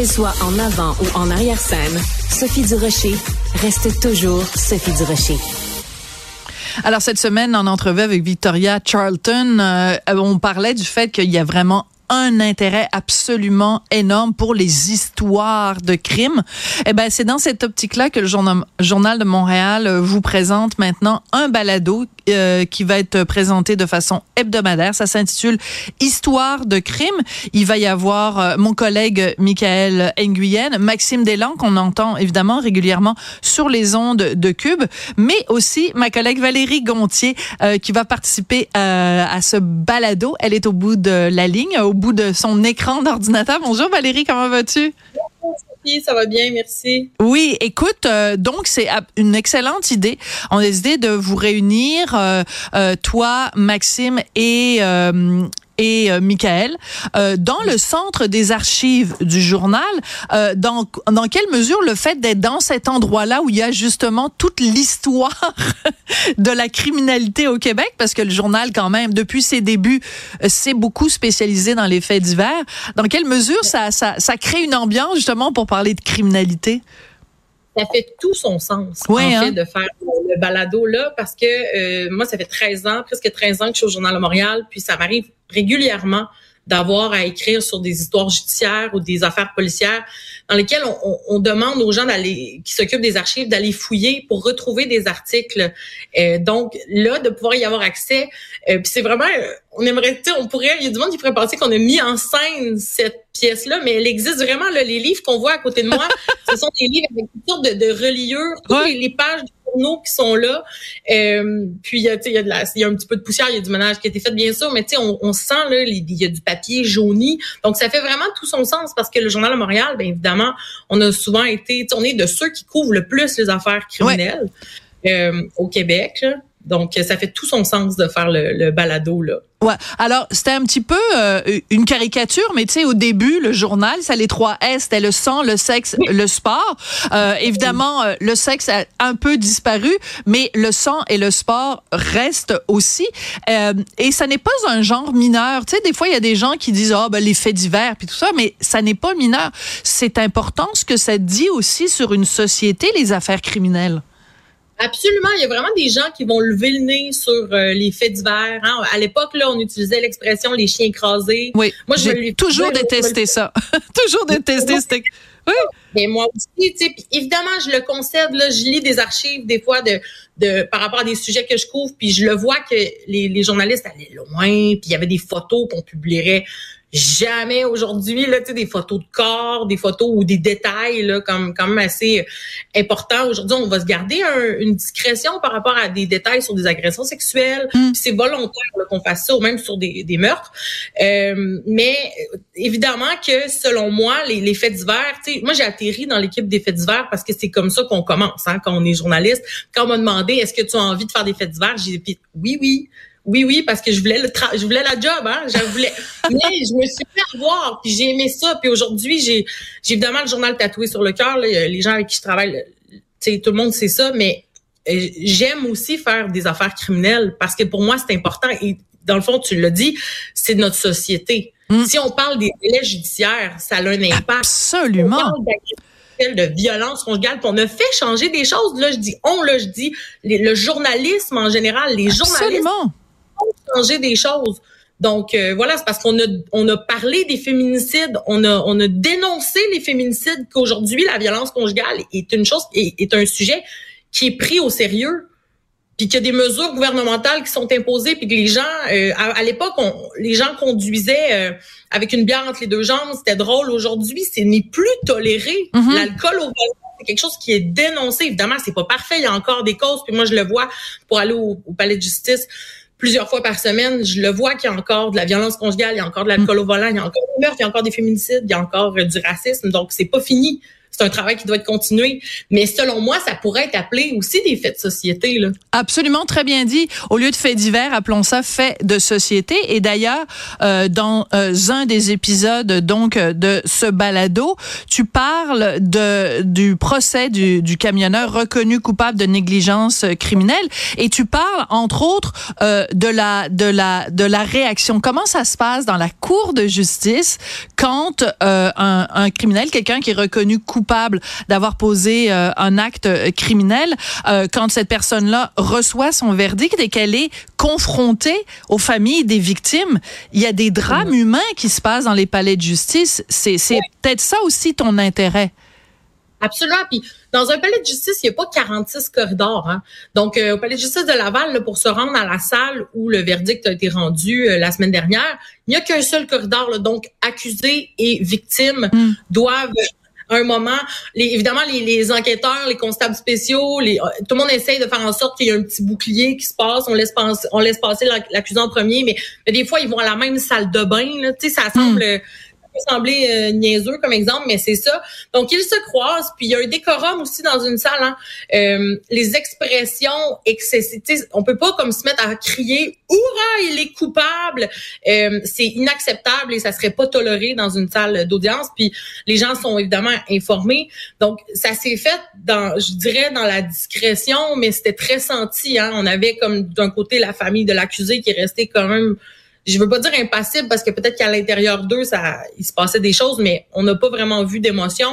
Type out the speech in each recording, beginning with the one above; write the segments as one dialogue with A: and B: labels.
A: Qu'elle soit en avant ou en arrière-scène, Sophie Durocher reste toujours Sophie Durocher.
B: Alors cette semaine, en entrevue avec Victoria Charlton, euh, on parlait du fait qu'il y a vraiment un intérêt absolument énorme pour les histoires de crimes. Eh ben, c'est dans cette optique-là que le journal, journal de Montréal euh, vous présente maintenant un balado euh, qui va être présenté de façon hebdomadaire. Ça s'intitule Histoire de crime. Il va y avoir euh, mon collègue Michael Nguyen, Maxime Delan, qu'on entend évidemment régulièrement sur les ondes de Cube, mais aussi ma collègue Valérie Gontier qui va participer à ce balado. Elle est au bout de la ligne, au bout de son écran d'ordinateur. Bonjour Valérie, comment vas-tu?
C: Sophie, ça va bien, merci.
B: Oui, écoute, euh, donc c'est une excellente idée. On a décidé de vous réunir, euh, euh, toi, Maxime et et euh, Michael, euh, dans le centre des archives du journal, euh, dans, dans quelle mesure le fait d'être dans cet endroit-là où il y a justement toute l'histoire de la criminalité au Québec, parce que le journal, quand même, depuis ses débuts, s'est beaucoup spécialisé dans les faits divers, dans quelle mesure ça, ça, ça crée une ambiance justement pour parler de criminalité?
C: Ça fait tout son sens en hein? de faire le balado là parce que euh, moi ça fait 13 ans, presque 13 ans que je suis au journal de Montréal, puis ça m'arrive régulièrement d'avoir à écrire sur des histoires judiciaires ou des affaires policières dans lesquelles on, on, demande aux gens d'aller qui s'occupent des archives d'aller fouiller pour retrouver des articles. Euh, donc là, de pouvoir y avoir accès, euh, puis c'est vraiment, on aimerait, on pourrait, il y a du monde qui pourrait penser qu'on a mis en scène cette pièce-là, mais elle existe vraiment. Là, les livres qu'on voit à côté de moi, ce sont des livres avec toutes sortes de, de reliures, toutes les, pages qui sont là. Euh, puis il y a, il y a de la, il y a un petit peu de poussière, il y a du ménage qui a été fait bien sûr, mais tu sais, on, on, sent là, il y a du papier jauni. Donc ça fait vraiment tout son sens parce que le journal de Montréal, bien évidemment, on a souvent été, on est de ceux qui couvrent le plus les affaires criminelles euh, au Québec. Là. Donc, ça fait tout son sens de faire le, le balado là.
B: Ouais. Alors, c'était un petit peu euh, une caricature, mais tu sais, au début, le journal, ça les trois S, c'était le sang, le sexe, le sport. Euh, évidemment, euh, le sexe a un peu disparu, mais le sang et le sport restent aussi. Et ça n'est pas un genre mineur. Tu sais, des fois, il y a des gens qui disent, ah, oh, ben, les faits divers, puis tout ça, mais ça n'est pas mineur. C'est important ce que ça dit aussi sur une société, les affaires criminelles.
C: Absolument, il y a vraiment des gens qui vont lever le nez sur euh, les faits divers. Hein. À l'époque, là, on utilisait l'expression les chiens écrasés.
B: Oui, moi, j'ai toujours détesté ça. toujours détesté.
C: Oui. Mais moi aussi, tu sais, évidemment, je le concède. Là, je lis des archives des fois de, de par rapport à des sujets que je couvre, puis je le vois que les, les journalistes allaient loin, puis il y avait des photos qu'on publierait jamais aujourd'hui là tu sais des photos de corps des photos ou des détails là comme quand même assez importants. Aujourd'hui on va se garder une discrétion par rapport à des détails sur des agressions sexuelles. Mm. c'est volontaire qu'on fasse ça ou même sur des, des meurtres. Euh, mais évidemment que selon moi les, les faits divers tu sais moi j'ai atterri dans l'équipe des faits divers parce que c'est comme ça qu'on commence hein, quand on est journaliste. Quand on m'a demandé est-ce que tu as envie de faire des faits divers? J'ai dit oui oui oui, oui, parce que je voulais le je voulais la job, hein. Je voulais. Mais je me suis fait avoir, puis j'ai aimé ça. Puis aujourd'hui, j'ai, j'ai évidemment le journal tatoué sur le cœur. Les gens avec qui je travaille, tu tout le monde sait ça, mais euh, j'aime aussi faire des affaires criminelles parce que pour moi, c'est important. Et dans le fond, tu l'as dit, c'est notre société. Mm. Si on parle des délais judiciaires, ça a un impact.
B: Absolument
C: de violence conjugale. Puis on a fait changer des choses. Là, je dis on, là, je dis le journalisme en général, les journalistes changer des choses. Donc euh, voilà, c'est parce qu'on a on a parlé des féminicides, on a on a dénoncé les féminicides qu'aujourd'hui la violence conjugale est une chose est, est, un sujet qui est pris au sérieux. Puis qu'il y a des mesures gouvernementales qui sont imposées, puis que les gens, euh, à, l'époque, les gens conduisaient euh, avec une bière entre les deux jambes, c'était drôle. Aujourd'hui, ce n'est plus toléré. Mm-hmm. L'alcool au volant, c'est quelque chose qui est dénoncé. Évidemment, c'est pas parfait, il y a encore des causes. Puis moi, je le vois pour aller au, au palais de justice plusieurs fois par semaine, je le vois qu'il y a encore de la violence conjugale, il y a encore de l'alcool au volant, il y a encore des meurtres, il y a encore des féminicides, il y a encore euh, du racisme. Donc, c'est pas fini. C'est un travail qui doit être continué. Mais selon moi, ça pourrait être appelé aussi des faits de société. Là.
B: Absolument, très bien dit. Au lieu de faits divers, appelons ça faits de société. Et d'ailleurs, euh, dans euh, un des épisodes donc de ce balado, tu parles de du procès du, du camionneur reconnu coupable de négligence criminelle et tu parles entre autres euh, de la de la de la réaction. Comment ça se passe dans la cour de justice quand euh, un, un criminel, quelqu'un qui est reconnu coupable d'avoir posé euh, un acte criminel, euh, quand cette personne-là reçoit son verdict et qu'elle est confrontée aux familles des victimes, il y a des drames humains qui se passent dans les palais de justice. C'est peut-être ça aussi ton intérêt.
C: Absolument. Puis dans un palais de justice, il n'y a pas 46 corridors. Hein. Donc, euh, au palais de justice de Laval, là, pour se rendre à la salle où le verdict a été rendu euh, la semaine dernière, il n'y a qu'un seul corridor. Là. Donc, accusés et victimes mm. doivent un moment, les, évidemment, les, enquêteurs, les constables spéciaux, les, euh, tout le monde essaye de faire en sorte qu'il y ait un petit bouclier qui se passe. On laisse, passer, on laisse passer l'accusé en premier, mais, des fois, ils vont à la même salle de bain. Là. Ça semble... Mm peut sembler euh, comme exemple, mais c'est ça. Donc, ils se croisent, puis il y a un décorum aussi dans une salle. Hein. Euh, les expressions excessives, on peut pas comme se mettre à crier « Hurrah, il est coupable! Euh, C'est inacceptable et ça serait pas toléré dans une salle d'audience. Puis les gens sont évidemment informés. Donc, ça s'est fait dans, je dirais, dans la discrétion, mais c'était très senti. Hein. On avait comme d'un côté la famille de l'accusé qui est quand même je veux pas dire impassible parce que peut-être qu'à l'intérieur d'eux, ça, il se passait des choses, mais on n'a pas vraiment vu d'émotion.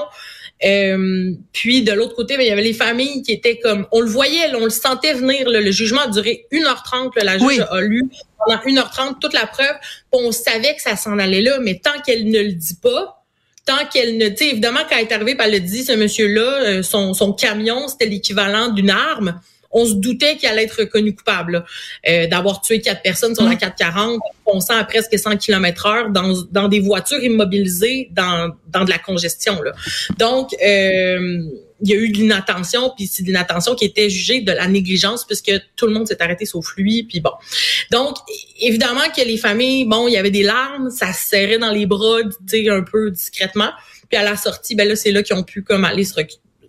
C: Euh, puis de l'autre côté, ben, il y avait les familles qui étaient comme, on le voyait, on le sentait venir. le jugement a duré 1h30. la juge a lu pendant 1h30 toute la preuve. On savait que ça s'en allait là, mais tant qu'elle ne le dit pas, tant qu'elle ne, tu sais, évidemment quand elle est arrivée, elle le dit, ce monsieur-là, euh, son, son camion, c'était l'équivalent d'une arme on se doutait qu'il allait être reconnu coupable euh, d'avoir tué quatre personnes sur la 440, fonçant à presque 100 km heure dans, dans des voitures immobilisées dans, dans de la congestion. Là. Donc, euh, il y a eu de l'inattention, puis c'est de l'inattention qui était jugée de la négligence puisque tout le monde s'est arrêté sauf lui, puis bon. Donc, évidemment que les familles, bon, il y avait des larmes, ça se serrait dans les bras, tu un peu discrètement. Puis à la sortie, ben là, c'est là qu'ils ont pu comme aller se,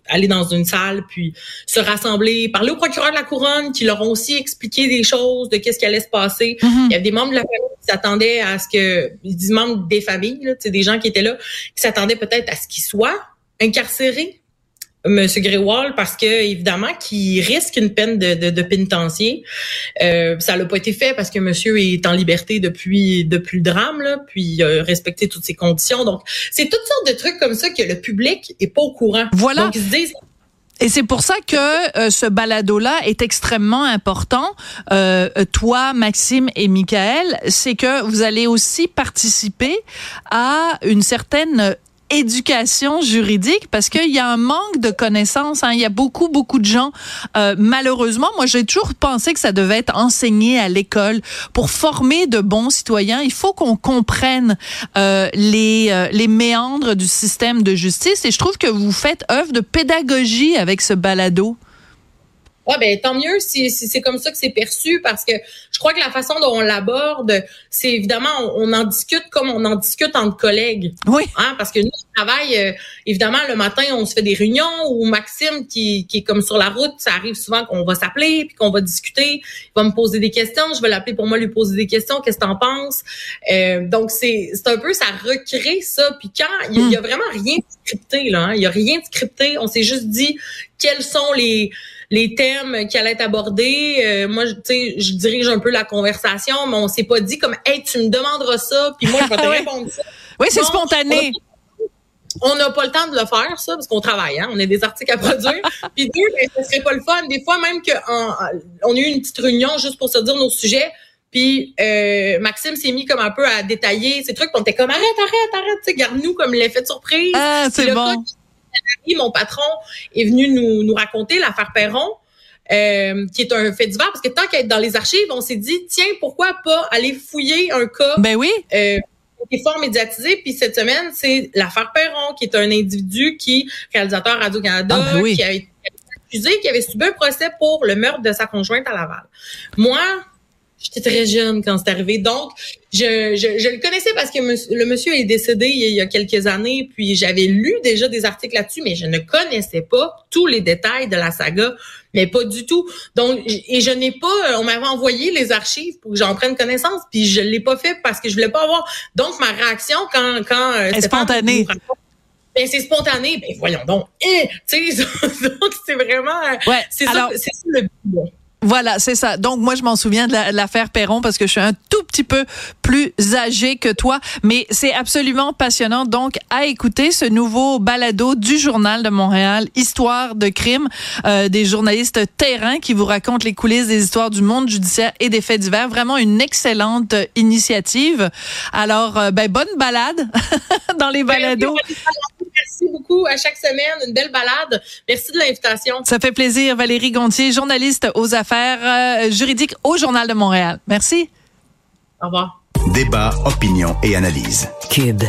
C: aller dans une salle puis se rassembler, parler au procureur de la couronne qui leur ont aussi expliqué des choses de qu'est-ce qui allait se passer. Mm-hmm. Il y a des membres de la famille qui s'attendaient à ce que des membres des familles, là, des gens qui étaient là, qui s'attendaient peut-être à ce qu'ils soient incarcérés Monsieur Gréwal parce que évidemment qu'il risque une peine de, de, de pénitencier. Euh, ça n'a pas été fait parce que Monsieur est en liberté depuis depuis le drame là, puis euh, respecter toutes ses conditions. Donc c'est toutes sortes de trucs comme ça que le public est pas au courant.
B: Voilà. Donc ils se disent et c'est pour ça que euh, ce balado-là est extrêmement important. Euh, toi, Maxime et Michael, c'est que vous allez aussi participer à une certaine éducation juridique parce qu'il y a un manque de connaissances. Hein. Il y a beaucoup, beaucoup de gens, euh, malheureusement, moi j'ai toujours pensé que ça devait être enseigné à l'école pour former de bons citoyens. Il faut qu'on comprenne euh, les, euh, les méandres du système de justice et je trouve que vous faites œuvre de pédagogie avec ce balado.
C: Ouais, ben tant mieux si, si c'est comme ça que c'est perçu parce que je crois que la façon dont on l'aborde, c'est évidemment on, en discute comme on en discute entre collègues.
B: Oui.
C: Hein, parce que nous on travaille euh, évidemment le matin on se fait des réunions ou Maxime qui, qui est comme sur la route, ça arrive souvent qu'on va s'appeler puis qu'on va discuter, il va me poser des questions, je vais l'appeler pour moi lui poser des questions, qu'est-ce que t'en penses? Euh, Donc c'est c'est un peu ça recrée ça puis quand il y, a hmm. vraiment rien de scripté là, hein, il y a rien de scripté, on s'est juste dit quels sont les les thèmes qui allaient être abordés. Euh, moi, tu sais, je dirige un peu la conversation, mais on s'est pas dit comme, hey, tu me demanderas ça, puis moi, je vais te répondre ça.
B: Oui, c'est spontané.
C: On n'a pas le temps de le faire, ça, parce qu'on travaille, hein? on a des articles à produire. Puis deux, ben, ce serait pas le fun. Des fois, même qu'on a eu une petite réunion juste pour se dire nos sujets. Puis euh, Maxime s'est mis comme un peu à détailler ces trucs. Puis on était comme arrête, arrête, arrête, garde-nous comme l'effet de surprise.
B: Ah, c'est bon
C: mon patron, est venu nous, nous raconter l'affaire Perron. Euh, qui est un fait divers parce que tant qu'être dans les archives, on s'est dit tiens pourquoi pas aller fouiller un cas
B: ben oui
C: euh, qui est fort médiatisé puis cette semaine c'est l'affaire Perron qui est un individu qui réalisateur Radio Canada
B: ah, ben
C: qui a été accusé qui avait subi un procès pour le meurtre de sa conjointe à Laval. Moi J'étais très jeune quand c'est arrivé. Donc, je, je, je, le connaissais parce que le monsieur est décédé il y a quelques années, puis j'avais lu déjà des articles là-dessus, mais je ne connaissais pas tous les détails de la saga, mais pas du tout. Donc, et je n'ai pas, on m'avait envoyé les archives pour que j'en prenne connaissance, puis je l'ai pas fait parce que je voulais pas avoir. Donc, ma réaction quand quand
B: euh, c'est spontané.
C: Ben, c'est spontané. Ben, voyons donc. Eh, tu sais, donc c'est vraiment. Ouais, c'est ça, c'est ça le but.
B: Voilà, c'est ça. Donc moi je m'en souviens de l'affaire Perron parce que je suis un tout petit peu plus âgé que toi, mais c'est absolument passionnant. Donc à écouter ce nouveau balado du journal de Montréal, Histoire de crime, euh, des journalistes terrain qui vous racontent les coulisses des histoires du monde judiciaire et des faits divers. Vraiment une excellente initiative. Alors euh, ben bonne balade dans les balados.
C: Merci beaucoup à chaque semaine, une belle balade. Merci de l'invitation.
B: Ça fait plaisir, Valérie Gontier, journaliste aux affaires euh, juridiques au Journal de Montréal. Merci.
C: Au revoir.
D: Débat, opinion et analyse. Cube.